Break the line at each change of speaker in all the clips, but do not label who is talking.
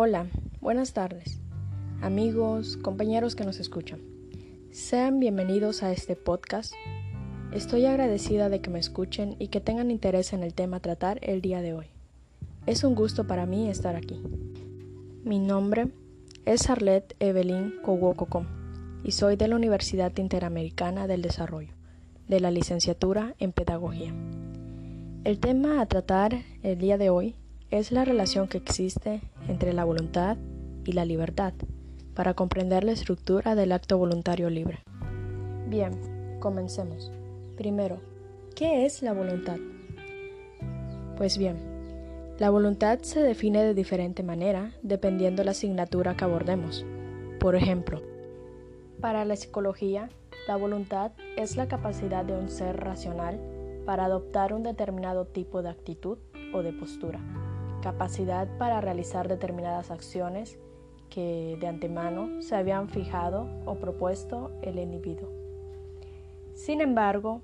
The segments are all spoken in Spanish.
Hola, buenas tardes, amigos, compañeros que nos escuchan. Sean bienvenidos a este podcast. Estoy agradecida de que me escuchen y que tengan interés en el tema a tratar el día de hoy. Es un gusto para mí estar aquí. Mi nombre es Arlette Evelyn Kowokoko y soy de la Universidad Interamericana del Desarrollo, de la licenciatura en Pedagogía. El tema a tratar el día de hoy es la relación que existe entre la voluntad y la libertad para comprender la estructura del acto voluntario libre. Bien, comencemos. Primero, ¿qué es la voluntad? Pues bien, la voluntad se define de diferente manera dependiendo la asignatura que abordemos. Por ejemplo, para la psicología, la voluntad es la capacidad de un ser racional para adoptar un determinado tipo de actitud o de postura capacidad para realizar determinadas acciones que de antemano se habían fijado o propuesto el individuo. Sin embargo,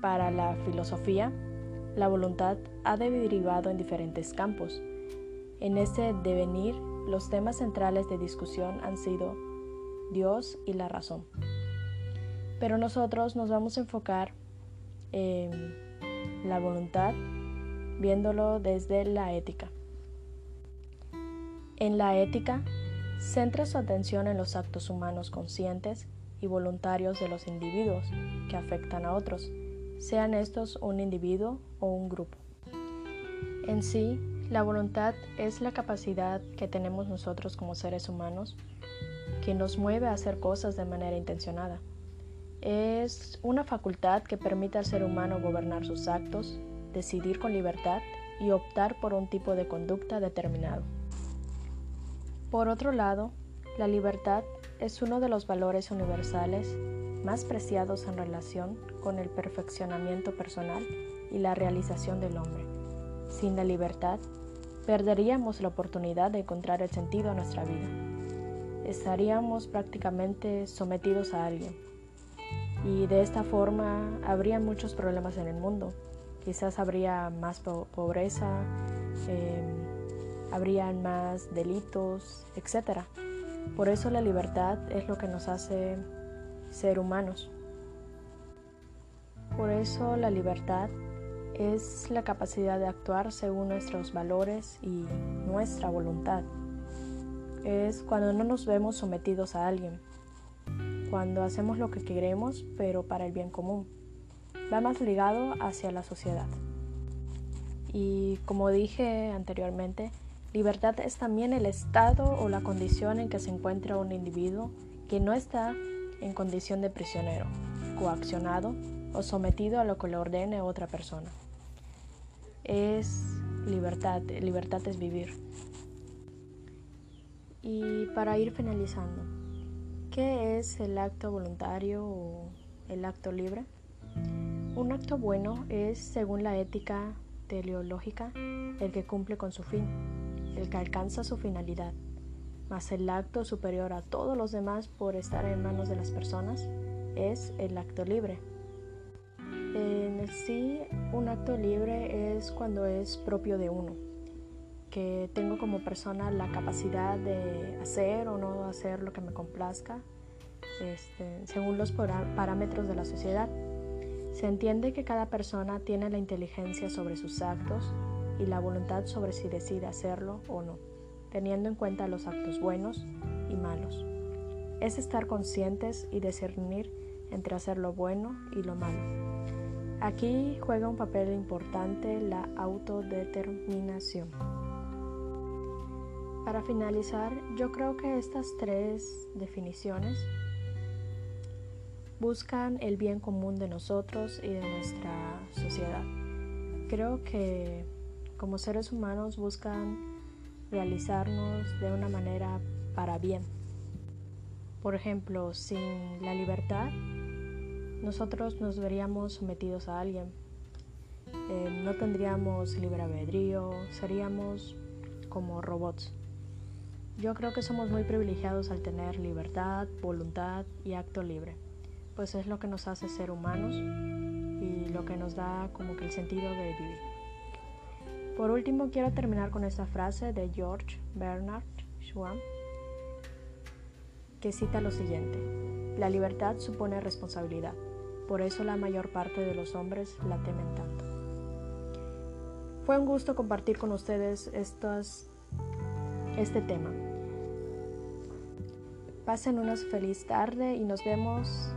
para la filosofía, la voluntad ha derivado en diferentes campos. En ese devenir, los temas centrales de discusión han sido Dios y la razón. Pero nosotros nos vamos a enfocar en la voluntad viéndolo desde la ética. En la ética, centra su atención en los actos humanos conscientes y voluntarios de los individuos que afectan a otros, sean estos un individuo o un grupo. En sí, la voluntad es la capacidad que tenemos nosotros como seres humanos que nos mueve a hacer cosas de manera intencionada. Es una facultad que permite al ser humano gobernar sus actos decidir con libertad y optar por un tipo de conducta determinado. Por otro lado, la libertad es uno de los valores universales más preciados en relación con el perfeccionamiento personal y la realización del hombre. Sin la libertad, perderíamos la oportunidad de encontrar el sentido a nuestra vida. Estaríamos prácticamente sometidos a alguien. Y de esta forma habría muchos problemas en el mundo, quizás habría más pobreza, eh, habrían más delitos, etc. Por eso la libertad es lo que nos hace ser humanos. Por eso la libertad es la capacidad de actuar según nuestros valores y nuestra voluntad. Es cuando no nos vemos sometidos a alguien, cuando hacemos lo que queremos pero para el bien común va más ligado hacia la sociedad. Y como dije anteriormente, libertad es también el estado o la condición en que se encuentra un individuo que no está en condición de prisionero, coaccionado o sometido a lo que le ordene otra persona. Es libertad, libertad es vivir. Y para ir finalizando, ¿qué es el acto voluntario o el acto libre? Un acto bueno es, según la ética teleológica, el que cumple con su fin, el que alcanza su finalidad, mas el acto superior a todos los demás por estar en manos de las personas es el acto libre. En sí, un acto libre es cuando es propio de uno, que tengo como persona la capacidad de hacer o no hacer lo que me complazca, este, según los parámetros de la sociedad. Se entiende que cada persona tiene la inteligencia sobre sus actos y la voluntad sobre si decide hacerlo o no, teniendo en cuenta los actos buenos y malos. Es estar conscientes y discernir entre hacer lo bueno y lo malo. Aquí juega un papel importante la autodeterminación. Para finalizar, yo creo que estas tres definiciones buscan el bien común de nosotros y de nuestra sociedad. Creo que como seres humanos buscan realizarnos de una manera para bien. Por ejemplo, sin la libertad, nosotros nos veríamos sometidos a alguien. Eh, no tendríamos libre albedrío, seríamos como robots. Yo creo que somos muy privilegiados al tener libertad, voluntad y acto libre pues es lo que nos hace ser humanos y lo que nos da como que el sentido de vivir. Por último, quiero terminar con esta frase de George Bernard Shaw, que cita lo siguiente, la libertad supone responsabilidad, por eso la mayor parte de los hombres la temen tanto. Fue un gusto compartir con ustedes este tema. Pasen una feliz tarde y nos vemos